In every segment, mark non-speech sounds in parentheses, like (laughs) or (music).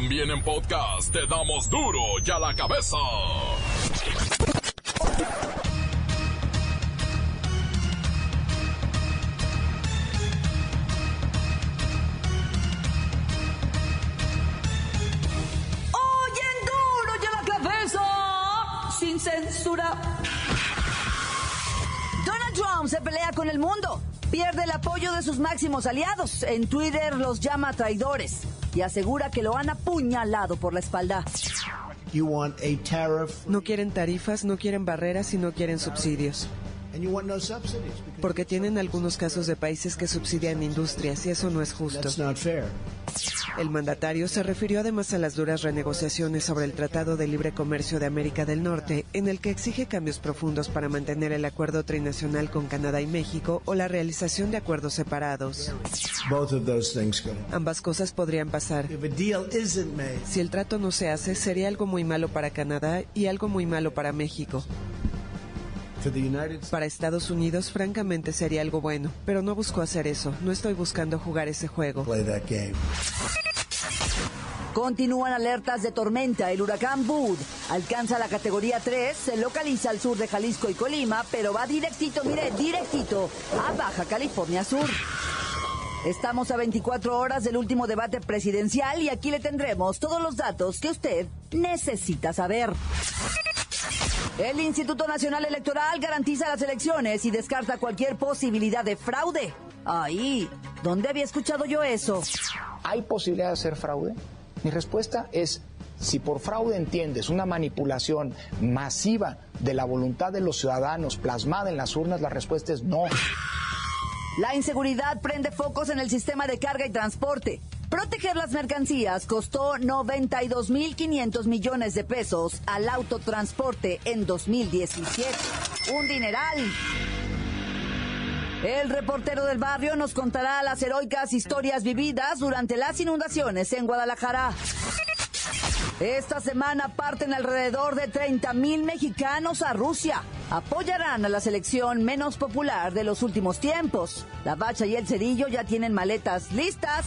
También en podcast te damos duro y a la cabeza. Sin censura. Donald Trump se pelea con el mundo. Pierde el apoyo de sus máximos aliados. En Twitter los llama traidores y asegura que lo han apuñalado por la espalda. You want a tariff No quieren tarifas, no quieren barreras y no quieren subsidios. and you want no subsidies because Porque tienen algunos casos de países que subsidian industrias y eso no es justo. El mandatario se refirió además a las duras renegociaciones sobre el Tratado de Libre Comercio de América del Norte, en el que exige cambios profundos para mantener el acuerdo trinacional con Canadá y México o la realización de acuerdos separados. Ambas cosas podrían pasar. Si el trato no se hace, sería algo muy malo para Canadá y algo muy malo para México. Para Estados Unidos, francamente, sería algo bueno, pero no busco hacer eso. No estoy buscando jugar ese juego. play that game. Continúan alertas de tormenta. El huracán Bud alcanza la categoría 3, se localiza al sur de Jalisco y Colima, pero va directito, mire, directito a Baja California Sur. Estamos a 24 horas del último debate presidencial y aquí le tendremos todos los datos que usted necesita saber. El Instituto Nacional Electoral garantiza las elecciones y descarta cualquier posibilidad de fraude. Ahí, ¿dónde había escuchado yo eso? ¿Hay posibilidad de hacer fraude? Mi respuesta es, si por fraude entiendes una manipulación masiva de la voluntad de los ciudadanos plasmada en las urnas, la respuesta es no. La inseguridad prende focos en el sistema de carga y transporte. Proteger las mercancías costó 92.500 millones de pesos al autotransporte en 2017. Un dineral. El reportero del barrio nos contará las heroicas historias vividas durante las inundaciones en Guadalajara. Esta semana parten alrededor de 30 mil mexicanos a Rusia. Apoyarán a la selección menos popular de los últimos tiempos. La Bacha y el Cerillo ya tienen maletas listas.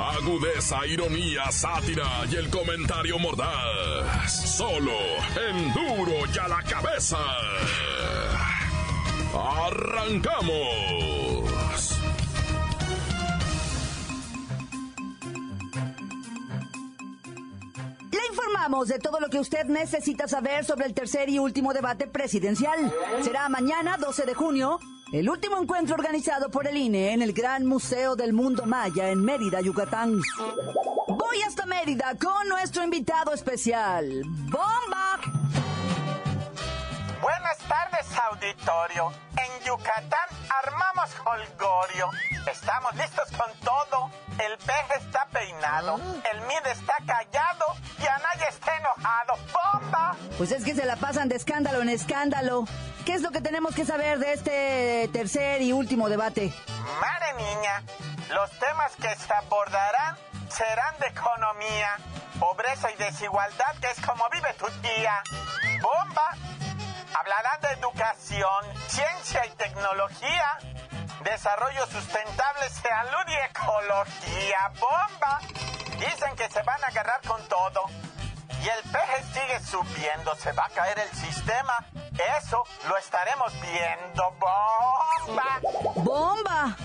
Agudeza, ironía, sátira y el comentario mordaz. Solo en duro y a la cabeza. ¡Arrancamos! Le informamos de todo lo que usted necesita saber sobre el tercer y último debate presidencial. Será mañana, 12 de junio, el último encuentro organizado por el INE en el Gran Museo del Mundo Maya en Mérida, Yucatán. Voy hasta Mérida con nuestro invitado especial, Bomba. Buenas tardes, auditorio. En Yucatán armamos holgorio. Estamos listos con todo. El peje está peinado, el mid está callado y Anaya está enojado. Pues es que se la pasan de escándalo en escándalo. ¿Qué es lo que tenemos que saber de este tercer y último debate? Madre niña, los temas que se abordarán serán de economía, pobreza y desigualdad, que es como vive tu tía. ¡Bomba! Hablarán de educación, ciencia y tecnología, desarrollo sustentable, salud y ecología. ¡Bomba! Dicen que se van a agarrar con todo. Y el peje sigue subiendo, se va a caer el sistema. Eso lo estaremos viendo. ¡Bomba! ¡Bomba!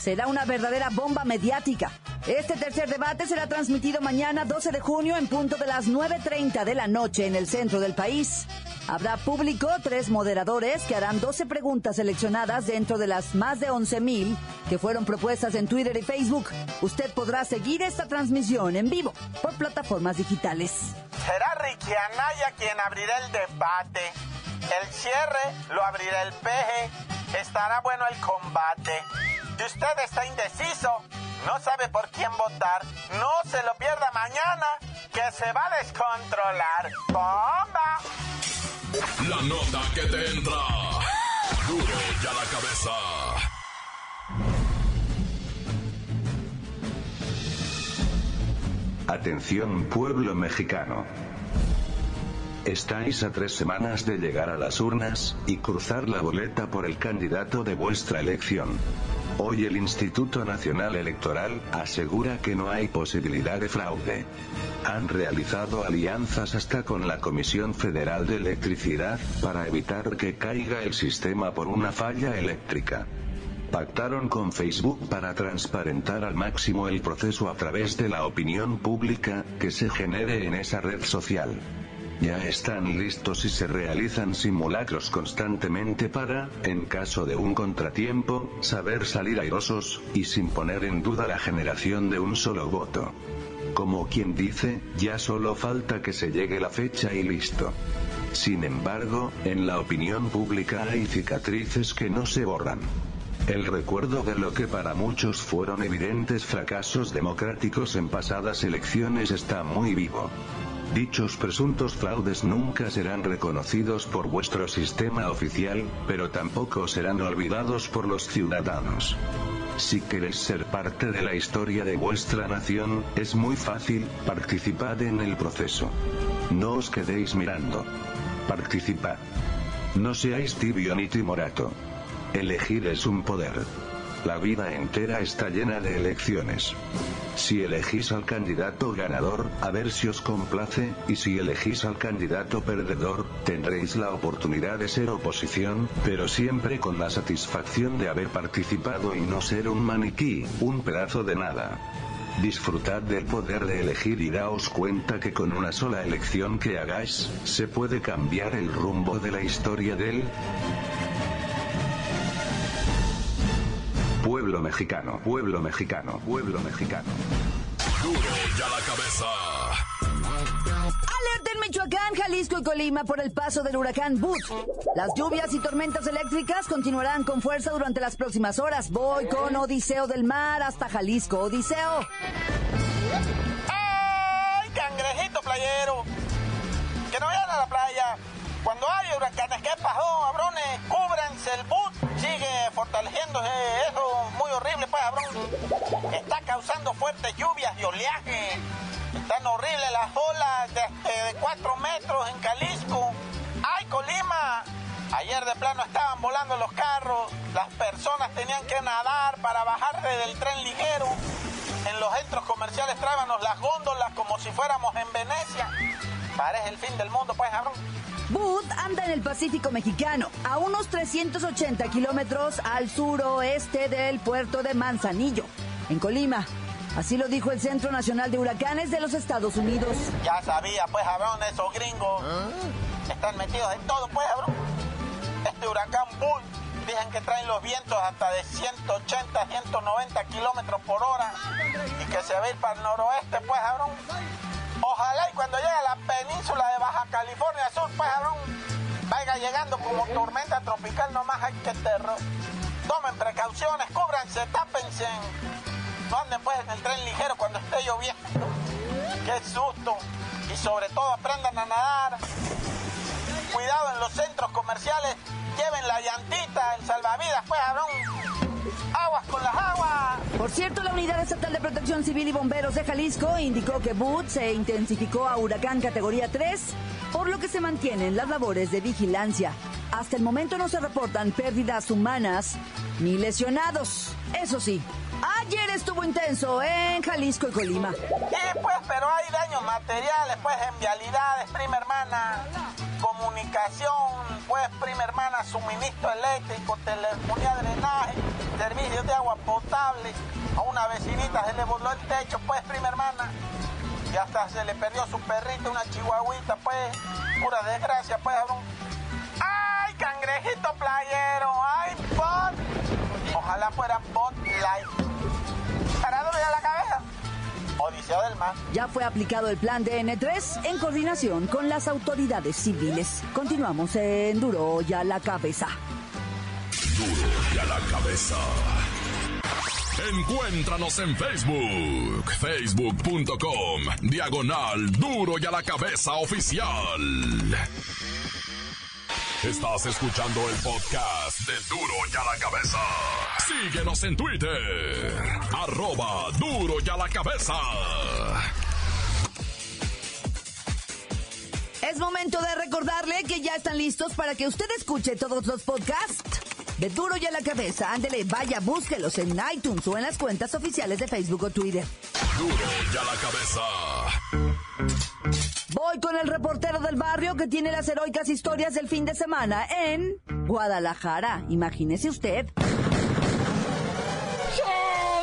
Será una verdadera bomba mediática. Este tercer debate será transmitido mañana 12 de junio en punto de las 9.30 de la noche en el centro del país. Habrá público, tres moderadores que harán 12 preguntas seleccionadas dentro de las más de 11.000 que fueron propuestas en Twitter y Facebook. Usted podrá seguir esta transmisión en vivo por plataformas digitales. Será Ricky Anaya quien abrirá el debate. El cierre lo abrirá el peje. Estará bueno el combate. Si usted está indeciso, no sabe por quién votar, no se lo pierda mañana que se va a descontrolar. ¡Bomba! La nota que te entra. Duro ya la cabeza. Atención pueblo mexicano. Estáis a tres semanas de llegar a las urnas, y cruzar la boleta por el candidato de vuestra elección. Hoy el Instituto Nacional Electoral asegura que no hay posibilidad de fraude. Han realizado alianzas hasta con la Comisión Federal de Electricidad, para evitar que caiga el sistema por una falla eléctrica. Pactaron con Facebook para transparentar al máximo el proceso a través de la opinión pública que se genere en esa red social. Ya están listos y se realizan simulacros constantemente para, en caso de un contratiempo, saber salir airosos, y sin poner en duda la generación de un solo voto. Como quien dice, ya solo falta que se llegue la fecha y listo. Sin embargo, en la opinión pública hay cicatrices que no se borran. El recuerdo de lo que para muchos fueron evidentes fracasos democráticos en pasadas elecciones está muy vivo. Dichos presuntos fraudes nunca serán reconocidos por vuestro sistema oficial, pero tampoco serán olvidados por los ciudadanos. Si queréis ser parte de la historia de vuestra nación, es muy fácil, participad en el proceso. No os quedéis mirando. Participad. No seáis tibio ni timorato. Elegir es un poder. La vida entera está llena de elecciones. Si elegís al candidato ganador, a ver si os complace, y si elegís al candidato perdedor, tendréis la oportunidad de ser oposición, pero siempre con la satisfacción de haber participado y no ser un maniquí, un pedazo de nada. Disfrutad del poder de elegir y daos cuenta que con una sola elección que hagáis, se puede cambiar el rumbo de la historia del pueblo mexicano, pueblo mexicano, pueblo mexicano. Duro ya la cabeza. Alerta en Michoacán, Jalisco y Colima por el paso del huracán Boots. Las lluvias y tormentas eléctricas continuarán con fuerza durante las próximas horas. Voy con Odiseo del Mar hasta Jalisco. Odiseo. ¡Ay, cangrejito playero! Que no vayan a la playa. Cuando hay huracanes, ¿qué pasó, cabrones? Cúbranse el boot. Sigue fortaleciéndose eso Está causando fuertes lluvias y oleaje. Están horribles las olas de, de 4 metros en Jalisco. ¡Ay, Colima! Ayer de plano estaban volando los carros. Las personas tenían que nadar para bajarse del tren ligero. En los centros comerciales tráibanos las góndolas como si fuéramos en Venecia. Parece el fin del mundo, pues, cabrón. Booth anda en el Pacífico mexicano, a unos 380 kilómetros al suroeste del puerto de Manzanillo, en Colima. Así lo dijo el Centro Nacional de Huracanes de los Estados Unidos. Ya sabía, pues, cabrón, esos gringos están metidos en todo, pues, cabrón. Este huracán Bull, dicen que traen los vientos hasta de 180, 190 kilómetros por hora y que se va a ir para el noroeste, pues, cabrón. Ojalá y cuando llegue a la península de Baja California Sur, pues, cabrón, vaya llegando como tormenta tropical, nomás hay que terror. Tomen precauciones, cúbranse, tápense. No anden pues en el tren ligero cuando esté lloviendo. Qué susto. Y sobre todo aprendan a nadar. Cuidado en los centros comerciales. Lleven la llantita, el salvavidas, pues, cabrón. Aguas con las aguas. Por cierto, la Unidad Estatal de Protección Civil y Bomberos de Jalisco indicó que Booth se intensificó a huracán categoría 3, por lo que se mantienen las labores de vigilancia. Hasta el momento no se reportan pérdidas humanas ni lesionados. Eso sí, ayer estuvo intenso en Jalisco y Colima. Sí, pues, pero hay daños materiales, pues, en vialidades, prima hermana. Comunicación, pues, prima hermana, suministro eléctrico, telefonía, drenaje, servicios de agua potable. A una vecinita se le voló el techo, pues, prima hermana. Y hasta se le perdió su perrito, una chihuahuita, pues. Pura desgracia, pues. ¡Ay, cangrejito playero! ¡Ay, bot! Ojalá fuera bot light. Para duro ya la cabeza. Odiseo del mar. Ya fue aplicado el plan DN3 en coordinación con las autoridades civiles. Continuamos en Duro ya la cabeza. Duro ya la cabeza. Encuéntranos en Facebook, facebook.com, diagonal duro y a la cabeza oficial. Estás escuchando el podcast de Duro y a la cabeza. Síguenos en Twitter, arroba duro y a la cabeza. Es momento de recordarle que ya están listos para que usted escuche todos los podcasts de Duro y a la Cabeza. Ándele, vaya, búsquelos en iTunes o en las cuentas oficiales de Facebook o Twitter. Duro y a la cabeza. Voy con el reportero del barrio que tiene las heroicas historias del fin de semana en Guadalajara. Imagínese usted.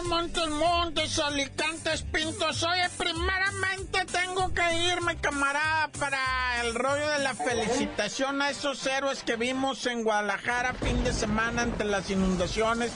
Montes, Montes, Alicantes, Pintos. Oye, primeramente tengo que irme, camarada, para el rollo de la felicitación a esos héroes que vimos en Guadalajara fin de semana ante las inundaciones.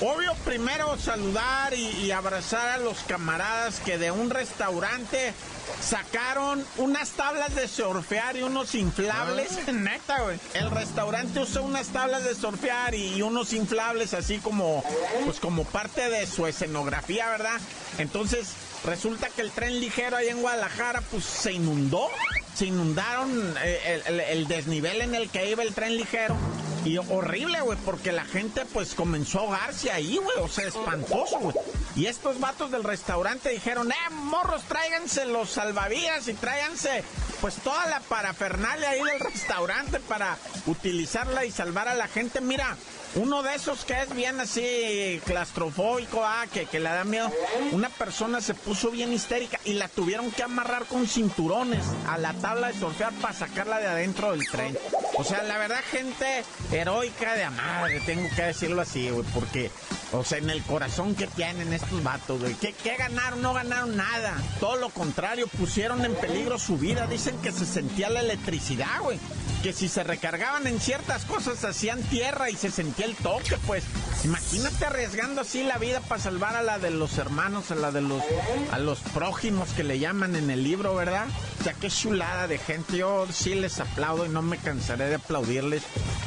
Obvio, primero saludar y, y abrazar a los camaradas que de un restaurante sacaron unas tablas de surfear y unos inflables. (laughs) Neta, güey. El restaurante usó unas tablas de surfear y, y unos inflables así como, pues como parte de su escenografía, ¿verdad? Entonces, resulta que el tren ligero ahí en Guadalajara, pues se inundó. Se inundaron eh, el, el- el desnivel en el que iba el tren ligero. Y horrible, güey, porque la gente pues comenzó a ahogarse ahí, güey, o sea, espantoso, güey. Y estos vatos del restaurante dijeron, eh, morros, tráiganse los salvavidas y tráiganse pues toda la parafernalia ahí del restaurante para utilizarla y salvar a la gente. Mira, uno de esos que es bien así claustrofóbico, ah, que, que le da miedo, una persona se puso bien histérica y la tuvieron que amarrar con cinturones a la tabla de surfear para sacarla de adentro del tren. O sea, la verdad, gente heroica de amar, tengo que decirlo así, güey, porque, o sea, en el corazón que tienen estos vatos, güey. ¿Qué, ¿Qué ganaron? No ganaron nada. Todo lo contrario, pusieron en peligro su vida. Dicen que se sentía la electricidad, güey. Que si se recargaban en ciertas cosas hacían tierra y se sentía el toque, pues. Imagínate arriesgando así la vida para salvar a la de los hermanos, a la de los, a los prójimos que le llaman en el libro, ¿verdad? Sea, qué chulada de gente. Yo sí les aplaudo y no me cansaré de aplaudirles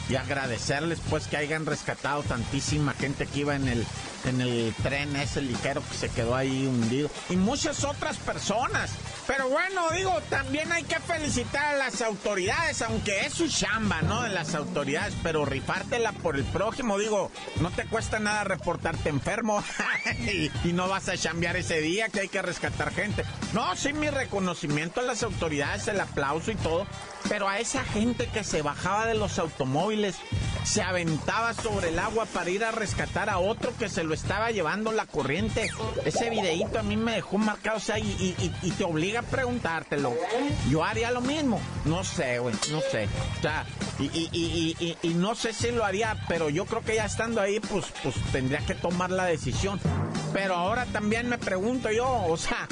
y agradecerles, pues, que hayan rescatado tantísima gente que iba en el, en el tren ese ligero que se quedó ahí hundido. Y muchas otras personas. Pero bueno, digo, también hay que felicitar a las autoridades, aunque es su chamba, ¿no? De las autoridades, pero rifártela por el prójimo, digo, no te cuesta nada reportarte enfermo (laughs) y, no vas a chambear ese día que hay que rescatar gente. No, sí, mi reconocimiento a las autoridades, el aplauso y todo, pero a esa gente que se bajaba de los automóviles, se aventaba sobre el agua para ir a rescatar a otro que se lo estaba llevando la corriente. Ese videíto a mí me dejó marcado, o sea, y, te obliga a preguntártelo. Yo haría lo mismo. No sé, güey, no sé. O sea, y- y no sé si lo haría, pero yo creo que ya estando ahí, pues, pues tendría que tomar la decisión. Pero ahora también me pregunto yo, o sea,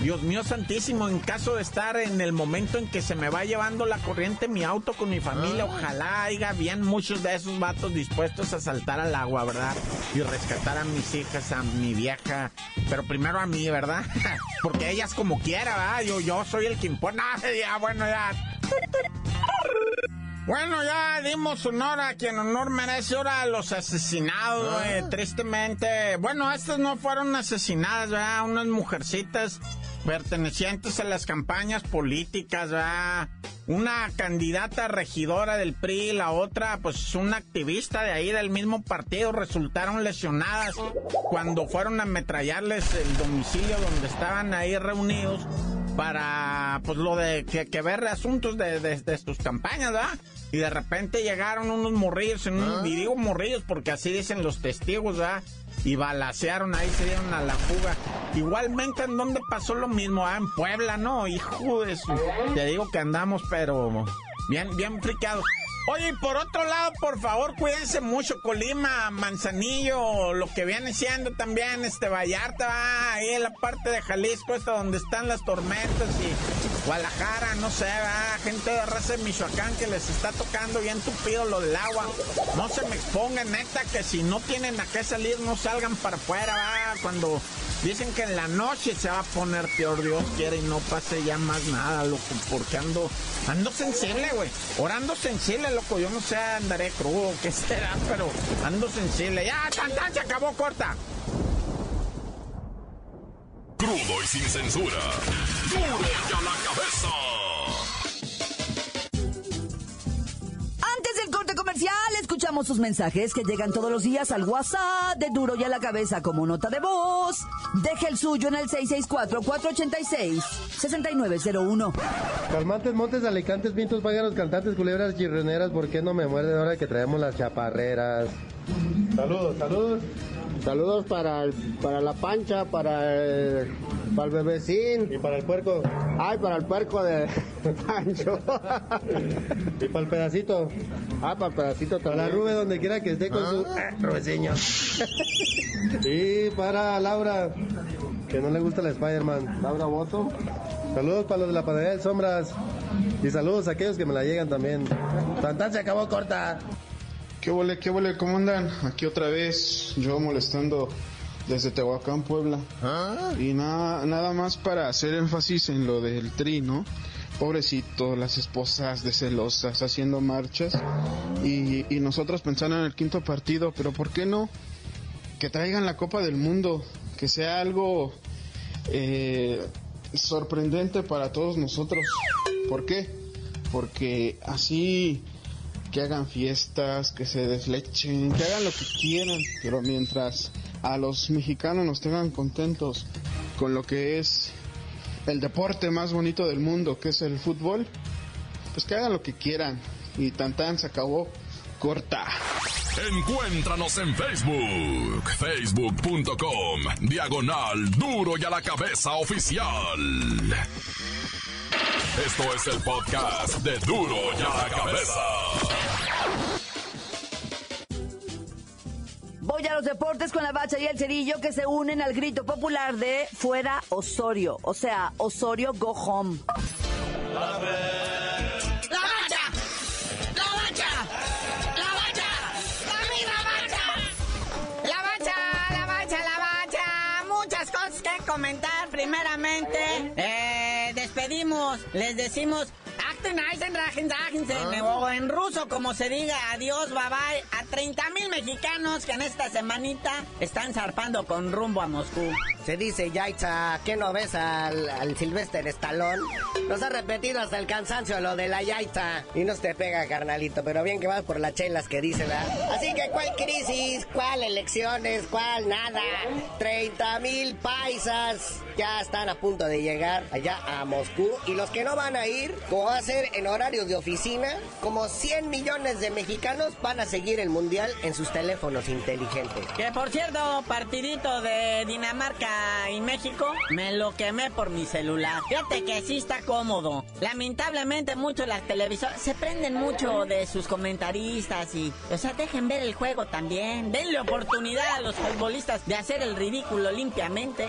Dios mío santísimo, en caso de estar en el momento en que se me va llevando la corriente mi auto con mi familia, ojalá haya bien muchos de esos vatos dispuestos a saltar al agua, ¿verdad? Y rescatar a mis hijas, a mi vieja, pero primero a mí, ¿verdad? (laughs) Porque ellas como quiera, ¿verdad? Yo, yo soy el que impone. (laughs) Ah, ya, bueno, ya. Bueno, ya dimos honor a quien honor merece ahora a los asesinados, eh, tristemente. Bueno, estas no fueron asesinadas, ¿verdad? Unas mujercitas pertenecientes a las campañas políticas, ¿verdad? Una candidata regidora del PRI, la otra, pues una activista de ahí del mismo partido, resultaron lesionadas cuando fueron a ametrallarles el domicilio donde estaban ahí reunidos para, pues lo de que, que ver asuntos de, de, de sus campañas, ¿verdad? Y de repente llegaron unos morrillos, en un, y digo morrillos porque así dicen los testigos, ¿verdad? Y balacearon ahí, se dieron a la fuga. Igualmente, ¿en dónde pasó lo mismo? Ah, en Puebla, ¿no? Hijo de su... Te digo que andamos, pero bien, bien fricados. Oye, y por otro lado, por favor, cuídense mucho, Colima, Manzanillo, lo que viene siendo también este Vallarta, va, ahí en la parte de Jalisco, esta donde están las tormentas y Guadalajara, no sé, va, gente de raza de Michoacán que les está tocando bien tupido lo del agua. No se me expongan, neta, que si no tienen a qué salir, no salgan para afuera, cuando dicen que en la noche se va a poner peor, Dios quiere, y no pase ya más nada, loco, porque ando, ando sensible, güey, orando sensible, loco, yo no sé, andaré crudo, qué será, pero ando sensible. Ya, tan, tan, se acabó, corta. Crudo y sin censura. Duro y a la cabeza. Antes del corte comercial, escuchamos sus mensajes que llegan todos los días al WhatsApp de Duro y a la cabeza como nota de voz. Deje el suyo en el 664-486-6901. Calmantes, montes, alicantes, pintos, pájaros, cantantes, culebras, chirroneras, ¿por qué no me muerden ahora que traemos las chaparreras? Saludos, saludos. Saludos para, el- para la pancha, para el, para el bebecín. ¿Y para el puerco? Ay, para el puerco de (laughs) Pancho. (laughs) ¿Y para el pedacito? Ah, para el pedacito Para la. Rube donde quiera que esté con su Ah. rubeciño. (laughs) y para Laura, que no le gusta la Spider-Man. Laura Boto. Saludos para los de la panadería de Sombras. Y saludos a aquellos que me la llegan también. Tantan se acabó corta. ¿Qué huele, qué huele? ¿Cómo andan? Aquí otra vez, yo molestando desde Tehuacán, Puebla. Y nada, nada más para hacer énfasis en lo del tri, ¿no? Pobrecito, las esposas de celosas haciendo marchas y, y nosotros pensando en el quinto partido, pero ¿por qué no? Que traigan la Copa del Mundo, que sea algo eh, sorprendente para todos nosotros. ¿Por qué? Porque así que hagan fiestas, que se deslechen, que hagan lo que quieran, pero mientras a los mexicanos nos tengan contentos con lo que es el deporte más bonito del mundo, que es el fútbol, pues que hagan lo que quieran. Y tan se acabó corta. Encuéntranos en Facebook, facebook.com, diagonal duro y a la cabeza oficial. Esto es el podcast de duro y a la cabeza. Voy a los deportes con la bacha y el cerillo que se unen al grito popular de fuera Osorio. O sea, Osorio go home. ¡La bacha! ¡La bacha! ¡La bacha! ¡La bacha! La bacha, la bacha, la bacha. Muchas cosas que comentar. Primeramente, eh, despedimos, les decimos. Rajensen, o en ruso, como se diga, adiós, bye bye, a 30 mil mexicanos que en esta semanita están zarpando con rumbo a Moscú. Se dice, Yaitza, ¿qué no ves al, al Sylvester Stallone? Nos ha repetido hasta el cansancio lo de la Yaitza. Y no te pega, carnalito, pero bien que vas por las chelas que dice, ¿verdad? Así que, ¿cuál crisis? ¿Cuál elecciones? ¿Cuál nada? 30 mil paisas ya están a punto de llegar allá a Moscú. Y los que no van a ir, como va a ser en horarios de oficina, como 100 millones de mexicanos van a seguir el mundial en sus teléfonos inteligentes. Que por cierto, partidito de Dinamarca y México, me lo quemé por mi celular. Fíjate que sí está cómodo. Lamentablemente mucho las televisoras se prenden mucho de sus comentaristas y, o sea, dejen ver el juego también. Denle oportunidad a los futbolistas de hacer el ridículo limpiamente.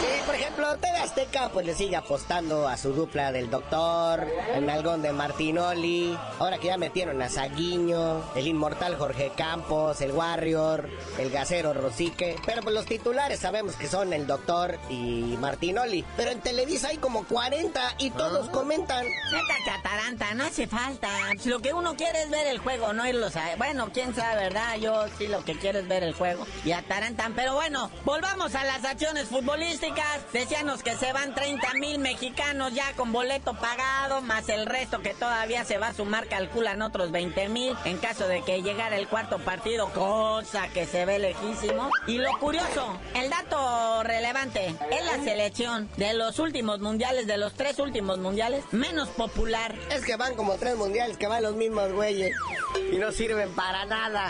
Sí, por ejemplo, TV Azteca pues le sigue apostando a su dupla del Doctor, el Nalgón de Martinoli, ahora que ya metieron a Saguiño, el inmortal Jorge Campos, el Warrior, el Gacero Rosique, pero pues los titulares sabemos que son el Doctor y Martinoli, pero en Televisa hay como 40 y todos comentan. Neta que Ataranta, no hace falta. Lo que uno quiere es ver el juego, no irlos a... Bueno, quién sabe, ¿verdad? Yo sí lo que quiero es ver el juego. Y Atarantan. Pero bueno, volvamos a las acciones futbolísticas. Decíanos que se van 30 mil mexicanos ya con boleto pagado, más el resto que todavía se va a sumar, calculan otros 20 mil en caso de que llegara el cuarto partido, cosa que se ve lejísimo. Y lo curioso, el dato relevante, es la selección de los últimos mundiales, de los tres últimos mundiales, menos popular. Es que van como tres mundiales que van los mismos güeyes y no sirven para nada.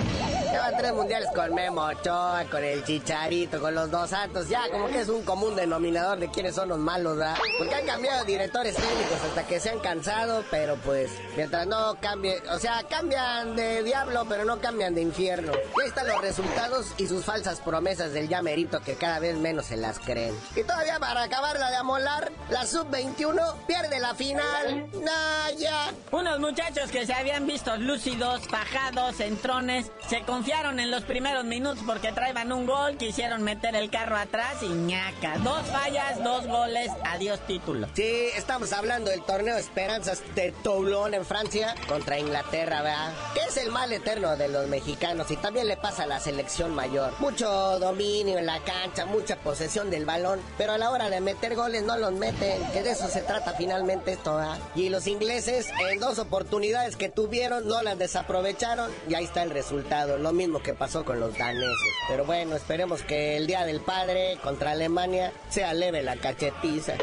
Llevan tres mundiales con Memo Ochoa, con el Chicharito, con los dos santos. Ya como que es un común denominador de quiénes son los malos, ¿verdad? Porque han cambiado directores técnicos hasta que se han cansado, pero pues mientras no cambie, o sea, cambian de diablo, pero no cambian de infierno. Y ahí están los resultados y sus falsas promesas del llamerito que cada vez menos se las creen. Y todavía para acabarla de amolar, la sub-21 pierde la final. Nah, ya. Unos muchachos que se habían visto lúcidos, fajados, entrones, se confiaron en los primeros minutos porque traían un gol, quisieron meter el carro atrás y ñaca. Dos fallas, dos goles, adiós título. Sí, estamos hablando del torneo Esperanzas de Toulon en Francia contra Inglaterra, ¿verdad? Que es el mal eterno de los mexicanos y también le pasa a la selección mayor. Mucho dominio en la cancha, mucha posesión del balón, pero a la hora de meter goles no los meten, que de eso se trata finalmente esto, ¿verdad? Y los ingleses en dos oportunidades que tuvieron no las desaprovecharon y ahí está el resultado, lo mismo que pasó con los daneses. Pero bueno, esperemos que el Día del Padre contra Alemania sea leve la cachetiza.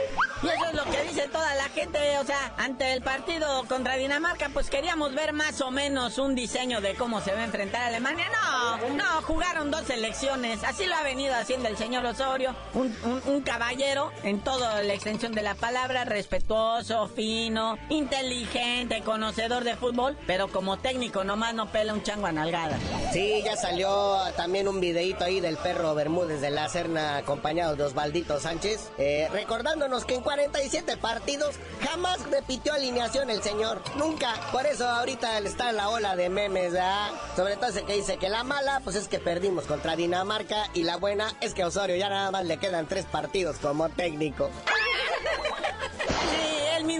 Y eso es lo que dice toda la gente, o sea, ante el partido contra Dinamarca, pues queríamos ver más o menos un diseño de cómo se va a enfrentar a Alemania. No, no, jugaron dos selecciones, así lo ha venido haciendo el señor Osorio, un, un, caballero en toda la extensión de la palabra, respetuoso, fino, inteligente, conocedor de fútbol, pero como técnico nomás no pela un chango a nalgada. Sí, ya salió también un videito ahí del perro Bermúdez de la Serna acompañado de Osvaldito Sánchez, eh, recordándonos que en 47 partidos jamás repitió alineación el señor, nunca. Por eso ahorita está la ola de memes, ¿verdad? Sobre todo ese que dice que la mala, pues es que perdimos contra Dinamarca y la buena es que Osorio ya nada más le quedan tres partidos como técnico.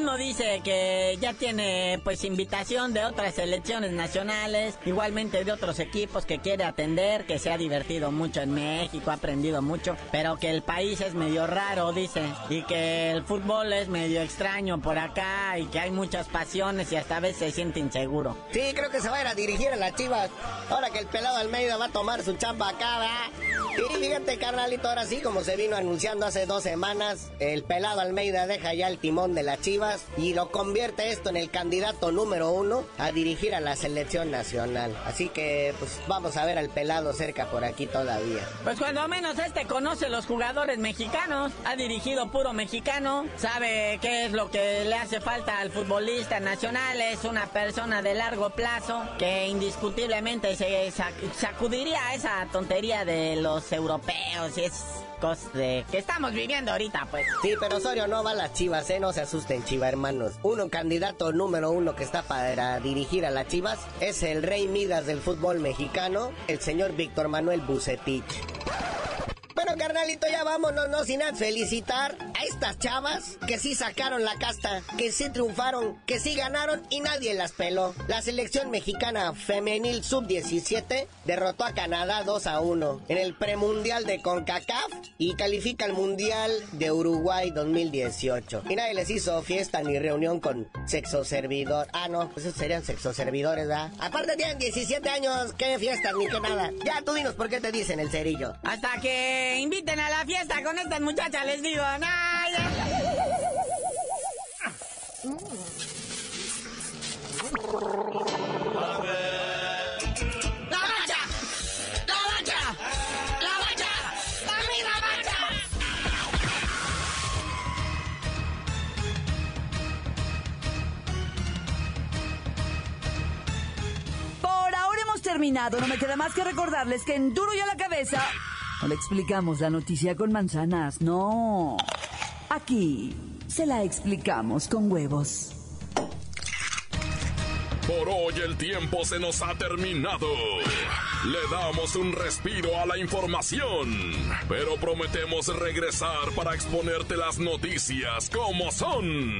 Mismo dice que ya tiene pues invitación de otras selecciones nacionales, igualmente de otros equipos que quiere atender, que se ha divertido mucho en México, ha aprendido mucho, pero que el país es medio raro, dice, y que el fútbol es medio extraño por acá y que hay muchas pasiones y hasta a veces se siente inseguro. Sí, creo que se va a ir a dirigir a las chivas, ahora que el pelado Almeida va a tomar su chamba acá, ¿verdad? Y fíjate, carnalito, ahora sí, como se vino anunciando hace dos semanas, el pelado Almeida deja ya el timón de las Chivas y lo convierte esto en el candidato número uno a dirigir a la selección nacional. Así que, pues, vamos a ver al pelado cerca por aquí todavía. Pues cuando menos este conoce los jugadores mexicanos, ha dirigido puro mexicano, sabe qué es lo que le hace falta al futbolista nacional, es una persona de largo plazo que indiscutiblemente se sacudiría esa tontería de los europeos y es de que estamos viviendo ahorita, pues. Sí, pero Osorio no va a las chivas, ¿eh? No se asusten, chiva hermanos. Uno candidato número uno que está para dirigir a las chivas es el rey Midas del fútbol mexicano, el señor Víctor Manuel Bucetich. Bueno, carnalito, ya vámonos, no sin felicitar a estas chavas que sí sacaron la casta, que sí triunfaron, que sí ganaron y nadie las peló. La selección mexicana femenil sub-17 derrotó a Canadá 2 a 1 en el premundial de CONCACAF y califica al mundial de Uruguay 2018. Y nadie les hizo fiesta ni reunión con sexo servidor. Ah, no, pues esos serían sexo servidores, ¿verdad? Aparte tienen 17 años, qué fiestas ni qué nada. Ya tú dinos por qué te dicen el cerillo. Hasta que inviten a la fiesta con estas muchachas, les digo. ¡Nah, ¡La bacha! ¡La bacha! ¡La bacha! ¡La mira bacha! Por ahora hemos terminado. No me queda más que recordarles que en Duro y a la cabeza no le explicamos la noticia con manzanas, no. Aquí se la explicamos con huevos. Por hoy el tiempo se nos ha terminado. Le damos un respiro a la información, pero prometemos regresar para exponerte las noticias como son.